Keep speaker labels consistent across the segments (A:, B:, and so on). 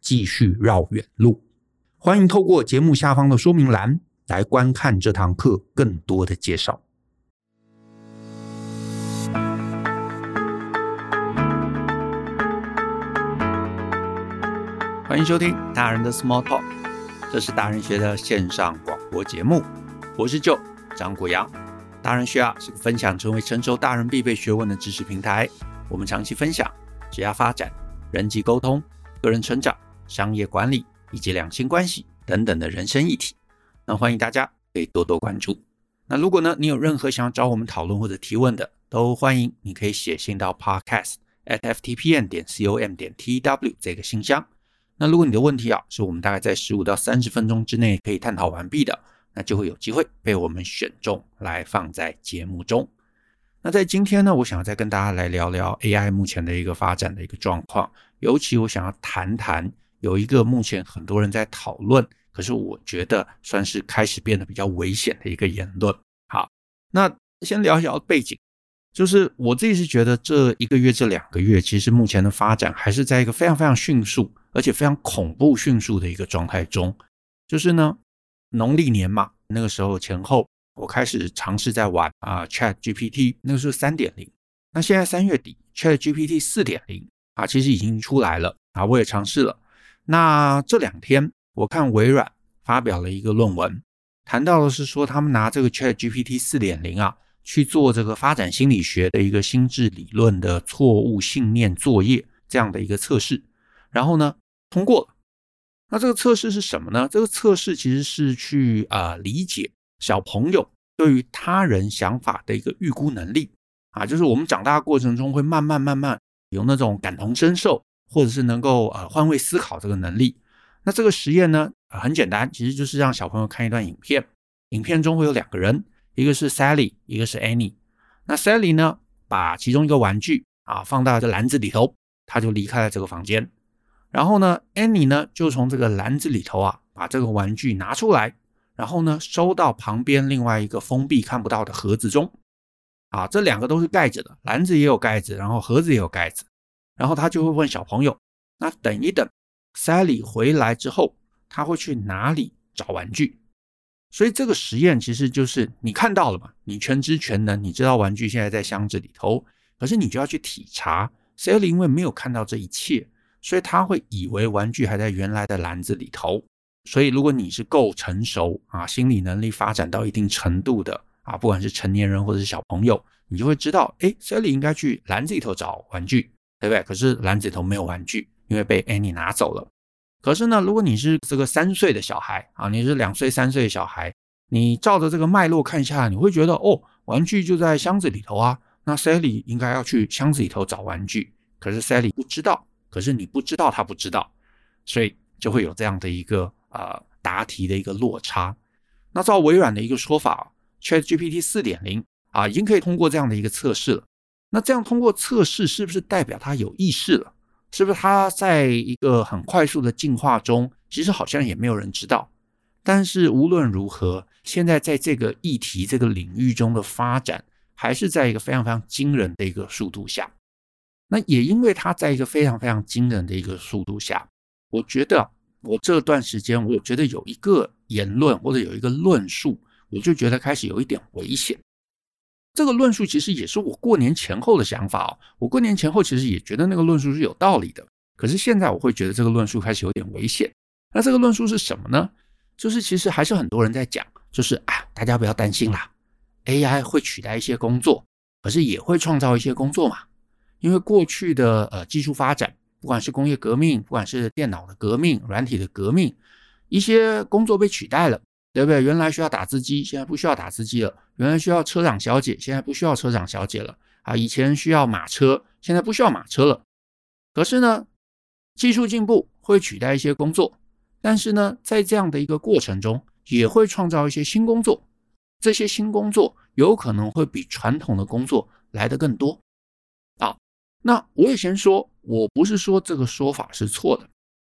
A: 继续绕远路，欢迎透过节目下方的说明栏来观看这堂课更多的介绍。欢迎收听大人的 Small Talk，这是大人学的线上广播节目，我是 Joe 张国阳。大人学啊是个分享成为成熟大人必备学问的知识平台，我们长期分享职业发展、人际沟通、个人成长。商业管理以及两性关系等等的人生议题，那欢迎大家可以多多关注。那如果呢，你有任何想要找我们讨论或者提问的，都欢迎你可以写信到 podcast at ftpm 点 com 点 tw 这个信箱。那如果你的问题啊，是我们大概在十五到三十分钟之内可以探讨完毕的，那就会有机会被我们选中来放在节目中。那在今天呢，我想要再跟大家来聊聊 AI 目前的一个发展的一个状况，尤其我想要谈谈。有一个目前很多人在讨论，可是我觉得算是开始变得比较危险的一个言论。好，那先聊一聊背景，就是我自己是觉得这一个月、这两个月，其实目前的发展还是在一个非常非常迅速，而且非常恐怖迅速的一个状态中。就是呢，农历年嘛，那个时候前后，我开始尝试在玩啊，Chat GPT，那个时候三点零。那现在三月底，Chat GPT 四点零啊，其实已经出来了啊，我也尝试了。那这两天，我看微软发表了一个论文，谈到的是说，他们拿这个 ChatGPT 4.0啊去做这个发展心理学的一个心智理论的错误信念作业这样的一个测试，然后呢通过了。那这个测试是什么呢？这个测试其实是去啊、理解小朋友对于他人想法的一个预估能力啊，就是我们长大过程中会慢慢慢慢有那种感同身受。或者是能够呃换位思考这个能力，那这个实验呢，呃，很简单，其实就是让小朋友看一段影片，影片中会有两个人，一个是 Sally，一个是 Annie。那 Sally 呢，把其中一个玩具啊放到这篮子里头，他就离开了这个房间。然后呢，Annie 呢就从这个篮子里头啊把这个玩具拿出来，然后呢收到旁边另外一个封闭看不到的盒子中。啊，这两个都是盖着的，篮子也有盖子，然后盒子也有盖子。然后他就会问小朋友：“那等一等，Sally 回来之后，他会去哪里找玩具？”所以这个实验其实就是你看到了嘛，你全知全能，你知道玩具现在在箱子里头，可是你就要去体察。Sally 因为没有看到这一切，所以他会以为玩具还在原来的篮子里头。所以如果你是够成熟啊，心理能力发展到一定程度的啊，不管是成年人或者是小朋友，你就会知道，哎，Sally 应该去篮子里头找玩具。对不对？可是篮子头没有玩具，因为被 Annie 拿走了。可是呢，如果你是这个三岁的小孩啊，你是两岁、三岁的小孩，你照着这个脉络看下，你会觉得哦，玩具就在箱子里头啊。那 Sally 应该要去箱子里头找玩具，可是 Sally 不知道，可是你不知道他不知道，所以就会有这样的一个呃答题的一个落差。那照微软的一个说法，ChatGPT 四点零啊，已经可以通过这样的一个测试了。那这样通过测试是不是代表它有意识了？是不是它在一个很快速的进化中？其实好像也没有人知道。但是无论如何，现在在这个议题这个领域中的发展，还是在一个非常非常惊人的一个速度下。那也因为它在一个非常非常惊人的一个速度下，我觉得我这段时间我觉得有一个言论或者有一个论述，我就觉得开始有一点危险。这个论述其实也是我过年前后的想法哦。我过年前后其实也觉得那个论述是有道理的，可是现在我会觉得这个论述开始有点危险。那这个论述是什么呢？就是其实还是很多人在讲，就是啊，大家不要担心啦，AI 会取代一些工作，可是也会创造一些工作嘛。因为过去的呃技术发展，不管是工业革命，不管是电脑的革命、软体的革命，一些工作被取代了。对不对？原来需要打字机，现在不需要打字机了；原来需要车长小姐，现在不需要车长小姐了。啊，以前需要马车，现在不需要马车了。可是呢，技术进步会取代一些工作，但是呢，在这样的一个过程中，也会创造一些新工作。这些新工作有可能会比传统的工作来得更多。啊，那我也先说，我不是说这个说法是错的，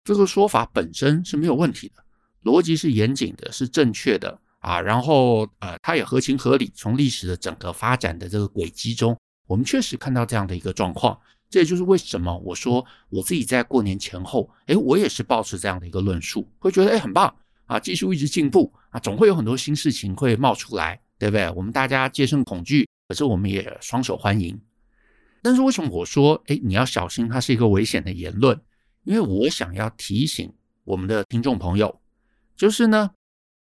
A: 这个说法本身是没有问题的。逻辑是严谨的，是正确的啊，然后呃，它也合情合理。从历史的整个发展的这个轨迹中，我们确实看到这样的一个状况。这也就是为什么我说我自己在过年前后，诶，我也是抱持这样的一个论述，会觉得诶很棒啊，技术一直进步啊，总会有很多新事情会冒出来，对不对？我们大家戒慎恐惧，可是我们也双手欢迎。但是为什么我说诶，你要小心，它是一个危险的言论？因为我想要提醒我们的听众朋友。就是呢，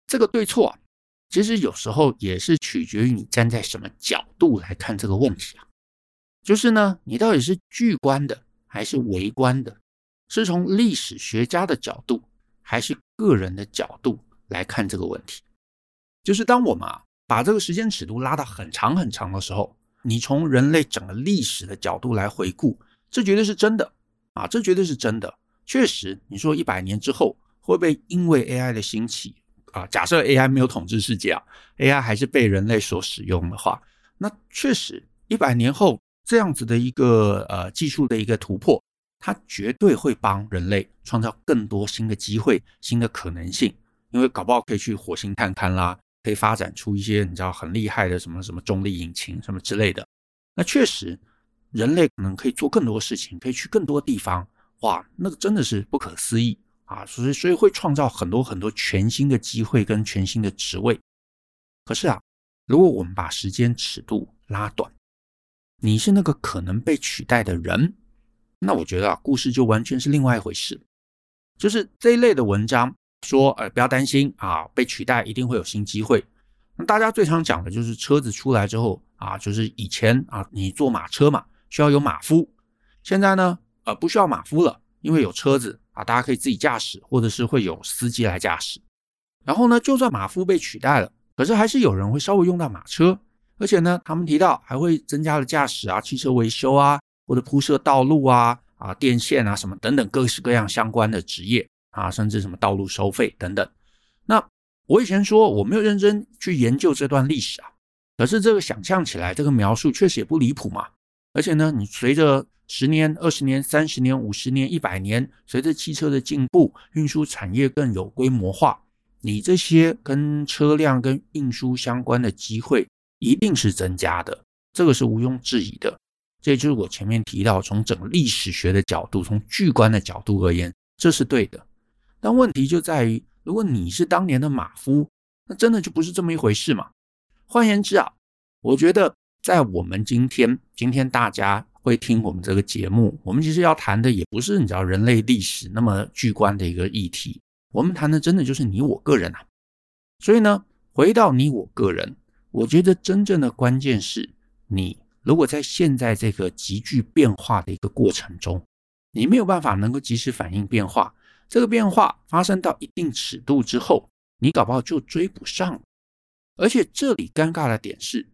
A: 这个对错啊，其实有时候也是取决于你站在什么角度来看这个问题啊。就是呢，你到底是巨观的还是微观的？是从历史学家的角度还是个人的角度来看这个问题？就是当我们啊把这个时间尺度拉到很长很长的时候，你从人类整个历史的角度来回顾，这绝对是真的啊，这绝对是真的。确实，你说一百年之后。会不会因为 AI 的兴起啊？假设 AI 没有统治世界啊，AI 还是被人类所使用的话，那确实一百年后这样子的一个呃技术的一个突破，它绝对会帮人类创造更多新的机会、新的可能性。因为搞不好可以去火星探勘啦，可以发展出一些你知道很厉害的什么什么重力引擎什么之类的。那确实人类可能可以做更多事情，可以去更多地方。哇，那个真的是不可思议。啊，所以所以会创造很多很多全新的机会跟全新的职位。可是啊，如果我们把时间尺度拉短，你是那个可能被取代的人，那我觉得啊，故事就完全是另外一回事。就是这一类的文章说，呃，不要担心啊，被取代一定会有新机会。那大家最常讲的就是车子出来之后啊，就是以前啊，你坐马车嘛，需要有马夫，现在呢，呃，不需要马夫了，因为有车子。啊，大家可以自己驾驶，或者是会有司机来驾驶。然后呢，就算马夫被取代了，可是还是有人会稍微用到马车。而且呢，他们提到还会增加了驾驶啊、汽车维修啊，或者铺设道路啊、啊电线啊什么等等各式各样相关的职业啊，甚至什么道路收费等等。那我以前说我没有认真去研究这段历史啊，可是这个想象起来，这个描述确实也不离谱嘛。而且呢，你随着十年、二十年、三十年、五十年、一百年，随着汽车的进步，运输产业更有规模化，你这些跟车辆、跟运输相关的机会一定是增加的，这个是毋庸置疑的。这就是我前面提到，从整个历史学的角度，从巨观的角度而言，这是对的。但问题就在于，如果你是当年的马夫，那真的就不是这么一回事嘛。换言之啊，我觉得在我们今天，今天大家。会听我们这个节目，我们其实要谈的也不是你知道人类历史那么巨观的一个议题，我们谈的真的就是你我个人啊。所以呢，回到你我个人，我觉得真正的关键是你如果在现在这个急剧变化的一个过程中，你没有办法能够及时反应变化，这个变化发生到一定尺度之后，你搞不好就追不上。而且这里尴尬的点是，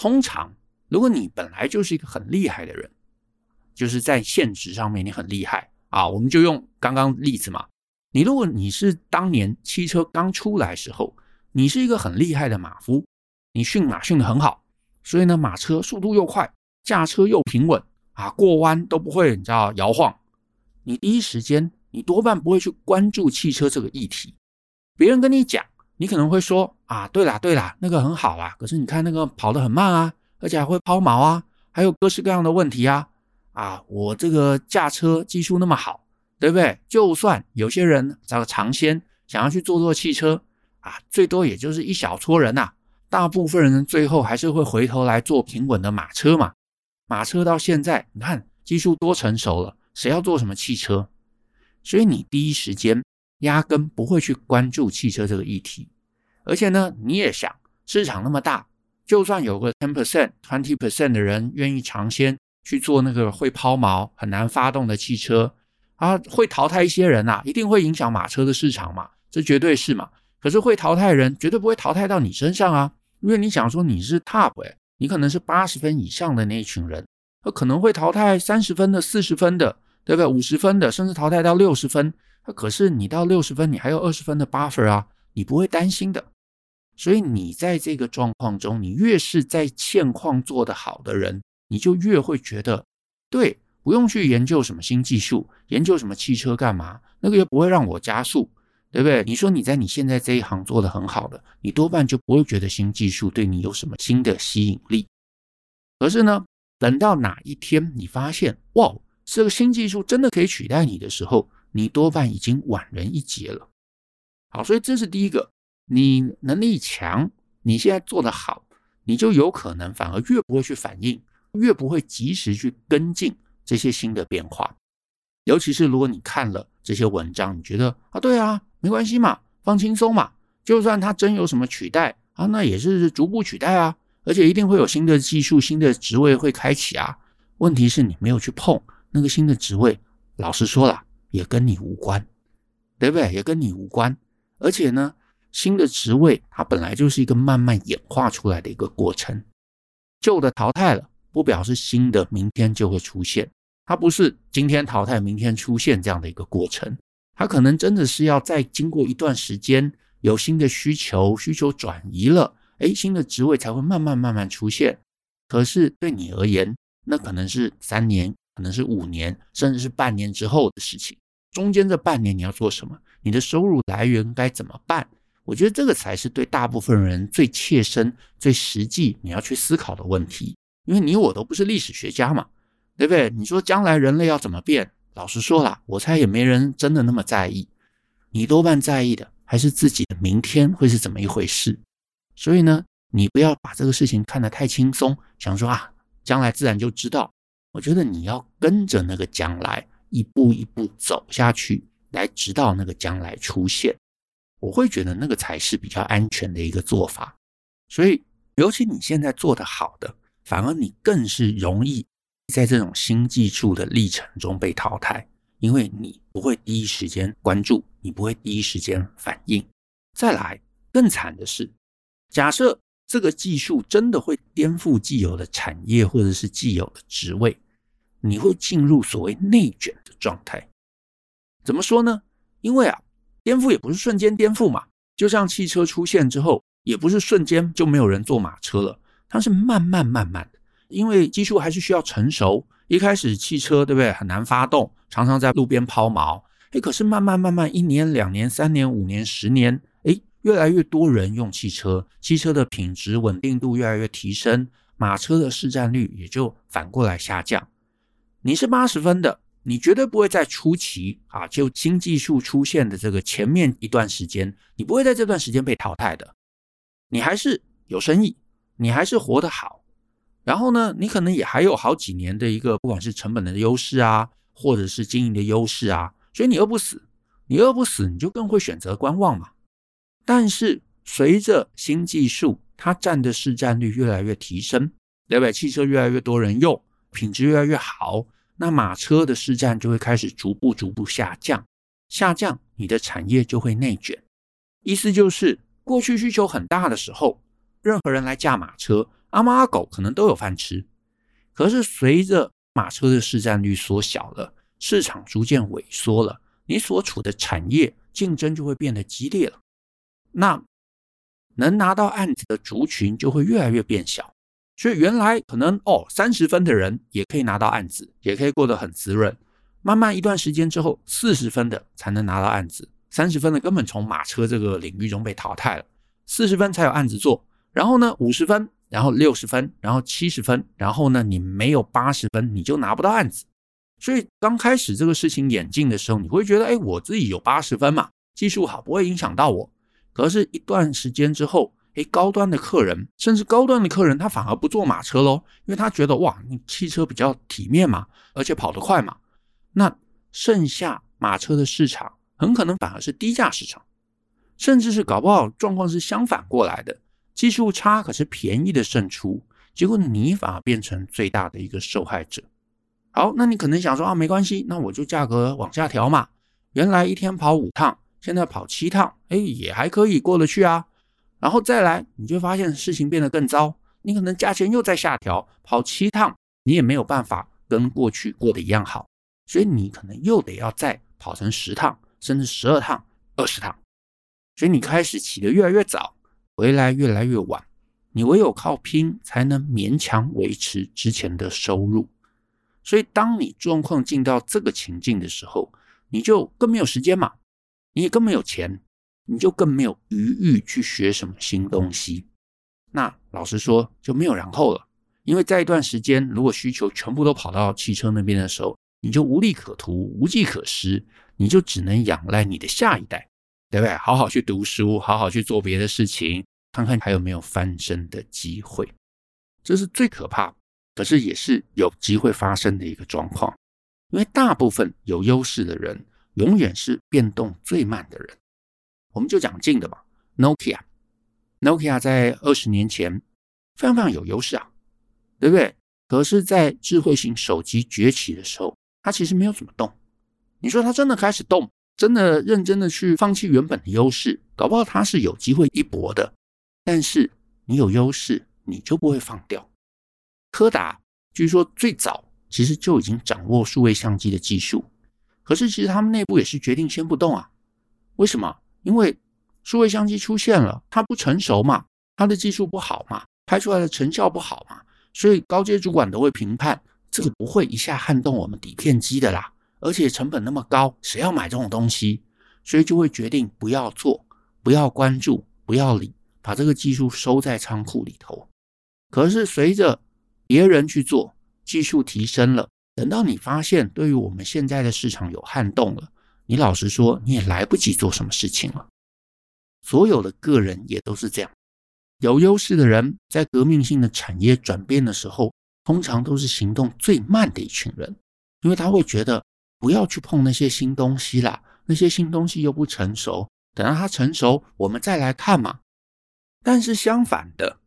A: 通常如果你本来就是一个很厉害的人，就是在现实上面你很厉害啊，我们就用刚刚例子嘛。你如果你是当年汽车刚出来时候，你是一个很厉害的马夫，你驯马驯得很好，所以呢，马车速度又快，驾车又平稳啊，过弯都不会你知道摇晃。你第一时间，你多半不会去关注汽车这个议题。别人跟你讲，你可能会说啊，对啦对啦，那个很好啦，可是你看那个跑得很慢啊，而且还会抛锚啊，还有各式各样的问题啊。啊，我这个驾车技术那么好，对不对？就算有些人找个尝鲜，想要去坐坐汽车啊，最多也就是一小撮人呐、大部分人最后还是会回头来坐平稳的马车嘛。马车到现在，你看技术多成熟了，谁要坐什么汽车？所以你第一时间压根不会去关注汽车这个议题。而且呢，你也想，市场那么大，就算有个 ten percent、twenty percent 的人愿意尝鲜。去做那个会抛锚、很难发动的汽车啊，会淘汰一些人呐、啊，一定会影响马车的市场嘛，这绝对是嘛。可是会淘汰人，绝对不会淘汰到你身上啊，因为你想说你是 top 诶，你可能是八十分以上的那一群人，那可能会淘汰三十分的、四十分的，对不对？五十分的，甚至淘汰到六十分。可是你到六十分，你还有二十分的 buffer 啊，你不会担心的。所以你在这个状况中，你越是在现况做得好的人。你就越会觉得，对，不用去研究什么新技术，研究什么汽车干嘛？那个又不会让我加速，对不对？你说你在你现在这一行做得很好的，你多半就不会觉得新技术对你有什么新的吸引力。可是呢，等到哪一天你发现，哇，这个新技术真的可以取代你的时候，你多半已经晚人一截了。好，所以这是第一个，你能力强，你现在做得好，你就有可能反而越不会去反应。越不会及时去跟进这些新的变化，尤其是如果你看了这些文章，你觉得啊，对啊，没关系嘛，放轻松嘛，就算它真有什么取代啊，那也是逐步取代啊，而且一定会有新的技术、新的职位会开启啊。问题是你没有去碰那个新的职位，老实说了，也跟你无关，对不对？也跟你无关。而且呢，新的职位它本来就是一个慢慢演化出来的一个过程，旧的淘汰了。不表示新的明天就会出现，它不是今天淘汰明天出现这样的一个过程，它可能真的是要再经过一段时间，有新的需求，需求转移了，诶，新的职位才会慢慢慢慢出现。可是对你而言，那可能是三年，可能是五年，甚至是半年之后的事情。中间这半年你要做什么？你的收入来源该怎么办？我觉得这个才是对大部分人最切身、最实际你要去思考的问题。因为你我都不是历史学家嘛，对不对？你说将来人类要怎么变？老实说啦，我猜也没人真的那么在意。你多半在意的还是自己的明天会是怎么一回事。所以呢，你不要把这个事情看得太轻松，想说啊，将来自然就知道。我觉得你要跟着那个将来一步一步走下去，来直到那个将来出现。我会觉得那个才是比较安全的一个做法。所以，尤其你现在做得好的。反而你更是容易在这种新技术的历程中被淘汰，因为你不会第一时间关注，你不会第一时间反应。再来，更惨的是，假设这个技术真的会颠覆既有的产业或者是既有的职位，你会进入所谓内卷的状态。怎么说呢？因为啊，颠覆也不是瞬间颠覆嘛，就像汽车出现之后，也不是瞬间就没有人坐马车了。它是慢慢慢慢的，因为技术还是需要成熟。一开始汽车对不对？很难发动，常常在路边抛锚。诶，可是慢慢慢慢，一年、两年、三年、五年、十年，诶，越来越多人用汽车，汽车的品质稳定度越来越提升，马车的市占率也就反过来下降。你是八十分的，你绝对不会在初期啊，就新技术出现的这个前面一段时间，你不会在这段时间被淘汰的，你还是有生意。你还是活得好，然后呢，你可能也还有好几年的一个，不管是成本的优势啊，或者是经营的优势啊，所以你饿不死，你饿不死，你就更会选择观望嘛。但是随着新技术它占的市占率越来越提升，对不对？汽车越来越多人用，品质越来越好，那马车的市占就会开始逐步逐步下降，下降，你的产业就会内卷。意思就是，过去需求很大的时候。任何人来驾马车，阿猫阿狗可能都有饭吃。可是随着马车的市占率缩小了，市场逐渐萎缩了，你所处的产业竞争就会变得激烈了。那能拿到案子的族群就会越来越变小。所以原来可能哦，三十分的人也可以拿到案子，也可以过得很滋润。慢慢一段时间之后，四十分的才能拿到案子，三十分的根本从马车这个领域中被淘汰了，四十分才有案子做。然后呢，五十分，然后六十分，然后七十分，然后呢，你没有八十分，你就拿不到案子。所以刚开始这个事情演进的时候，你会觉得，哎，我自己有八十分嘛，技术好，不会影响到我。可是，一段时间之后，哎，高端的客人，甚至高端的客人，他反而不坐马车喽，因为他觉得，哇，你汽车比较体面嘛，而且跑得快嘛。那剩下马车的市场，很可能反而是低价市场，甚至是搞不好状况是相反过来的。技术差，可是便宜的胜出，结果你反而变成最大的一个受害者。好，那你可能想说啊，没关系，那我就价格往下调嘛。原来一天跑五趟，现在跑七趟，哎，也还可以过得去啊。然后再来，你就发现事情变得更糟，你可能价钱又在下调，跑七趟你也没有办法跟过去过得一样好，所以你可能又得要再跑成十趟，甚至十二趟、二十趟，所以你开始起得越来越早。回来越来越晚，你唯有靠拼才能勉强维持之前的收入。所以，当你状况进到这个情境的时候，你就更没有时间嘛，你也更没有钱，你就更没有余裕去学什么新东西。那老实说，就没有然后了。因为在一段时间，如果需求全部都跑到汽车那边的时候，你就无利可图，无计可施，你就只能仰赖你的下一代，对不对？好好去读书，好好去做别的事情。看看还有没有翻身的机会，这是最可怕，可是也是有机会发生的一个状况。因为大部分有优势的人，永远是变动最慢的人。我们就讲近的吧，Nokia，Nokia 在二十年前非常非常有优势啊，对不对？可是，在智慧型手机崛起的时候，它其实没有怎么动。你说它真的开始动，真的认真的去放弃原本的优势，搞不好它是有机会一搏的。但是你有优势，你就不会放掉。柯达据说最早其实就已经掌握数位相机的技术，可是其实他们内部也是决定先不动啊。为什么？因为数位相机出现了，它不成熟嘛，它的技术不好嘛，拍出来的成效不好嘛，所以高阶主管都会评判这个不会一下撼动我们底片机的啦，而且成本那么高，谁要买这种东西？所以就会决定不要做，不要关注，不要理。把这个技术收在仓库里头，可是随着别人去做，技术提升了，等到你发现对于我们现在的市场有撼动了，你老实说你也来不及做什么事情了。所有的个人也都是这样，有优势的人在革命性的产业转变的时候，通常都是行动最慢的一群人，因为他会觉得不要去碰那些新东西啦，那些新东西又不成熟，等到它成熟，我们再来看嘛。但是相反的，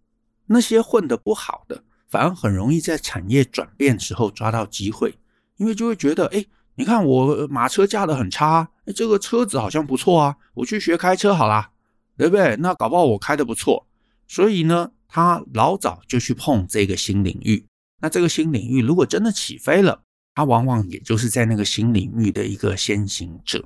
A: 那些混得不好的，反而很容易在产业转变时候抓到机会，因为就会觉得，哎，你看我马车驾的很差，这个车子好像不错啊，我去学开车好啦，对不对？那搞不好我开的不错，所以呢，他老早就去碰这个新领域。那这个新领域如果真的起飞了，他往往也就是在那个新领域的一个先行者。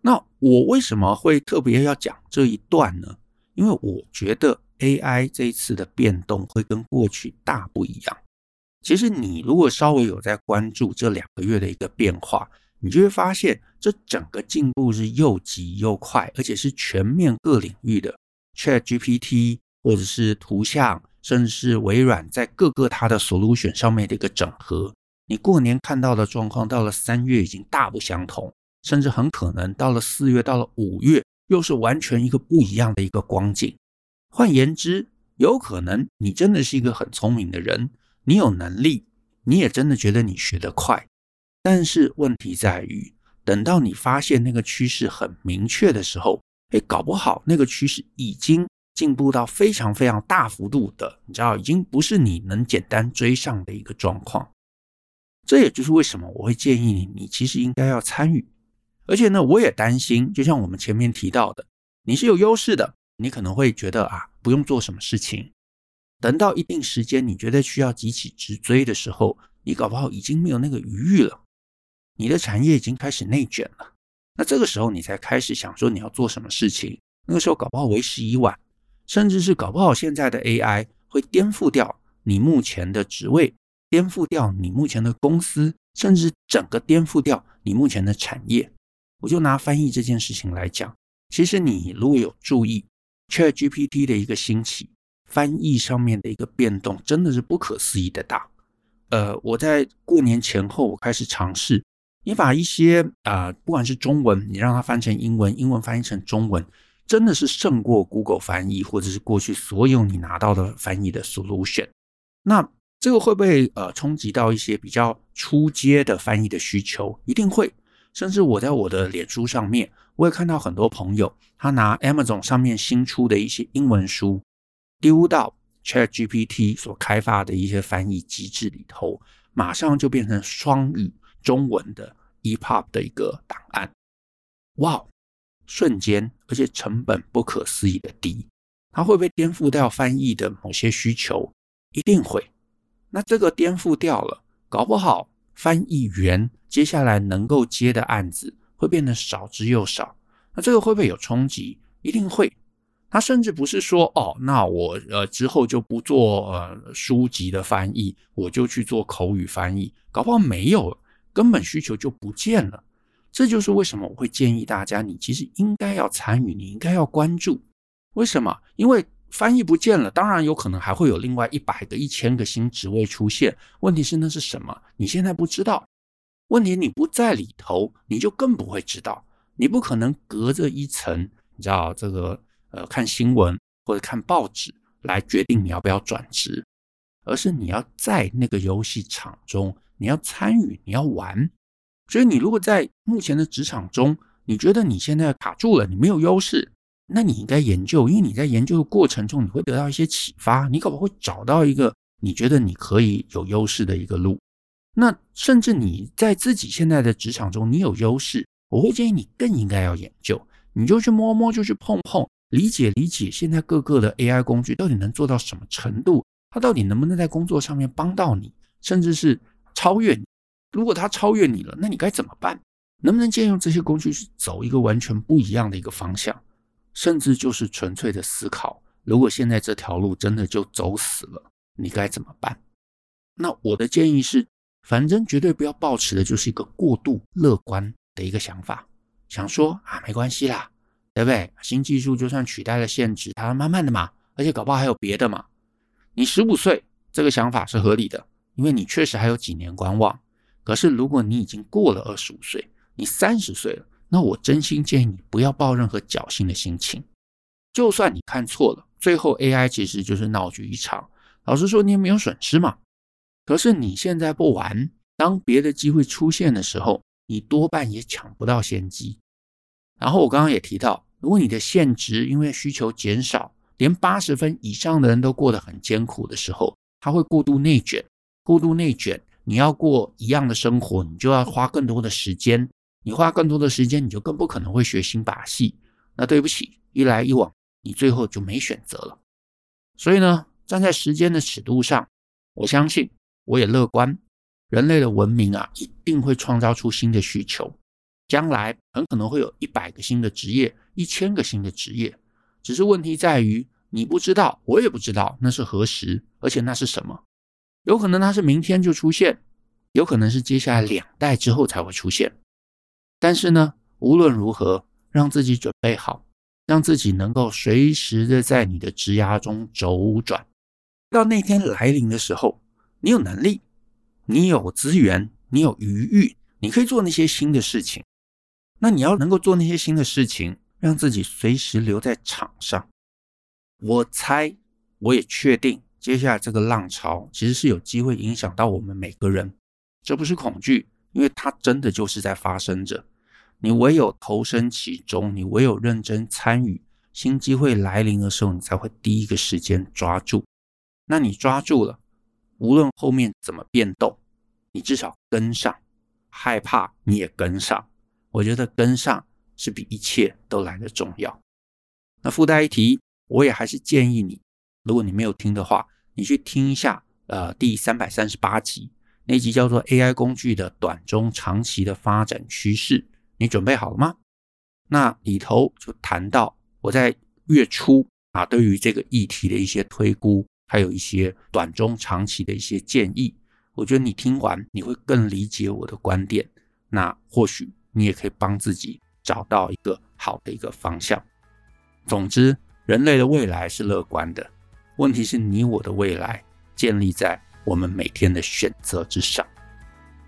A: 那我为什么会特别要讲这一段呢？因为我觉得 AI 这一次的变动会跟过去大不一样。其实你如果稍微有在关注这两个月的一个变化，你就会发现这整个进步是又急又快，而且是全面各领域的。ChatGPT 或者是图像，甚至是微软在各个它的 solution 上面的一个整合，你过年看到的状况，到了三月已经大不相同，甚至很可能到了四月，到了五月。又是完全一个不一样的一个光景。换言之，有可能你真的是一个很聪明的人，你有能力，你也真的觉得你学得快。但是问题在于，等到你发现那个趋势很明确的时候，哎，搞不好那个趋势已经进步到非常非常大幅度的，你知道，已经不是你能简单追上的一个状况。这也就是为什么我会建议你，你其实应该要参与。而且呢，我也担心，就像我们前面提到的，你是有优势的，你可能会觉得啊，不用做什么事情。等到一定时间，你觉得需要急起直追的时候，你搞不好已经没有那个余裕了。你的产业已经开始内卷了，那这个时候你才开始想说你要做什么事情。那个时候搞不好为时已晚，甚至是搞不好现在的 AI 会颠覆掉你目前的职位，颠覆掉你目前的公司，甚至整个颠覆掉你目前的产业。我就拿翻译这件事情来讲，其实你如果有注意 ChatGPT 的一个兴起，翻译上面的一个变动，真的是不可思议的大。呃，我在过年前后，我开始尝试，你把一些啊、不管是中文，你让它翻成英文，英文翻译成中文，真的是胜过 Google 翻译，或者是过去所有你拿到的翻译的 solution。那这个会不会呃冲击到一些比较初阶的翻译的需求？一定会。甚至我在我的脸书上面，我也看到很多朋友，他拿 Amazon 上面新出的一些英文书，丢到 ChatGPT 所开发的一些翻译机制里头，马上就变成双语中文的 EPUB 的一个档案。哇，瞬间，而且成本不可思议的低，它会不会颠覆掉翻译的某些需求？一定会。那这个颠覆掉了，搞不好。翻译员接下来能够接的案子会变得少之又少，那这个会不会有冲击？一定会。他甚至不是说哦，那我呃之后就不做呃书籍的翻译，我就去做口语翻译，搞不好没有，根本需求就不见了。这就是为什么我会建议大家，你其实应该要参与，你应该要关注。为什么？因为。翻译不见了，当然有可能还会有另外一百个、一千个新职位出现。问题是那是什么？你现在不知道。问题你不在里头，你就更不会知道。你不可能隔着一层，你知道这个呃，看新闻或者看报纸来决定你要不要转职，而是你要在那个游戏场中，你要参与，你要玩。所以你如果在目前的职场中，你觉得你现在卡住了，你没有优势。那你应该研究，因为你在研究的过程中，你会得到一些启发，你可能会找到一个你觉得你可以有优势的一个路。那甚至你在自己现在的职场中，你有优势，我会建议你更应该要研究，你就去摸摸，就去碰碰，理解理解现在各个的 AI 工具到底能做到什么程度，它到底能不能在工作上面帮到你，甚至是超越你。如果它超越你了，那你该怎么办？能不能借用这些工具去走一个完全不一样的一个方向？甚至就是纯粹的思考，如果现在这条路真的就走死了，你该怎么办？那我的建议是，反正绝对不要抱持的就是一个过度乐观的一个想法，想说啊，没关系啦，对不对？新技术就算取代了限制，它慢慢的嘛，而且搞不好还有别的嘛。你十五岁这个想法是合理的，因为你确实还有几年观望。可是如果你已经过了二十五岁，你三十岁了。那我真心建议你不要抱任何侥幸的心情，就算你看错了，最后 AI 其实就是闹剧一场。老实说，你也没有损失嘛。可是你现在不玩，当别的机会出现的时候，你多半也抢不到先机。然后我刚刚也提到，如果你的现值因为需求减少，连八十分以上的人都过得很艰苦的时候，他会过度内卷，过度内卷，你要过一样的生活，你就要花更多的时间。你花更多的时间，你就更不可能会学新把戏。那对不起，一来一往，你最后就没选择了。所以呢，站在时间的尺度上，我相信，我也乐观，人类的文明啊，一定会创造出新的需求。将来很可能会有一百个新的职业，一千个新的职业。只是问题在于，你不知道，我也不知道那是何时，而且那是什么。有可能它是明天就出现，有可能是接下来两代之后才会出现。但是呢，无论如何，让自己准备好，让自己能够随时的在你的职涯中周转，到那天来临的时候，你有能力，你有资源，你有余裕，你可以做那些新的事情。那你要能够做那些新的事情，让自己随时留在场上。我猜，我也确定，接下来这个浪潮其实是有机会影响到我们每个人。这不是恐惧，因为它真的就是在发生着。你唯有投身其中，你唯有认真参与，新机会来临的时候，你才会第一个时间抓住。那你抓住了，无论后面怎么变动，你至少跟上。害怕你也跟上，我觉得跟上是比一切都来得重要。那附带一提，我也还是建议你，如果你没有听的话，你去听一下，呃，第三百三十八集那集叫做 AI 工具的短中长期的发展趋势，你准备好了吗？那里头就谈到我在月初啊，对于这个议题的一些推估，还有一些短中长期的一些建议。我觉得你听完，你会更理解我的观点。那或许你也可以帮自己找到一个好的一个方向。总之，人类的未来是乐观的，问题是你我的未来建立在我们每天的选择之上。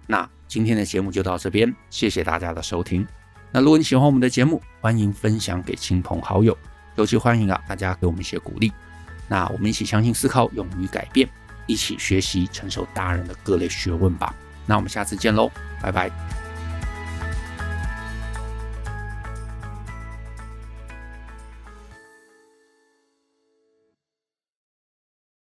A: 那今天的节目就到这边，谢谢大家的收听。那如果你喜欢我们的节目，欢迎分享给亲朋好友，尤其欢迎啊大家给我们一些鼓励。那我们一起相信、思考、勇于改变，一起学习、承受大人的各类学问吧。那我们下次见喽，拜拜。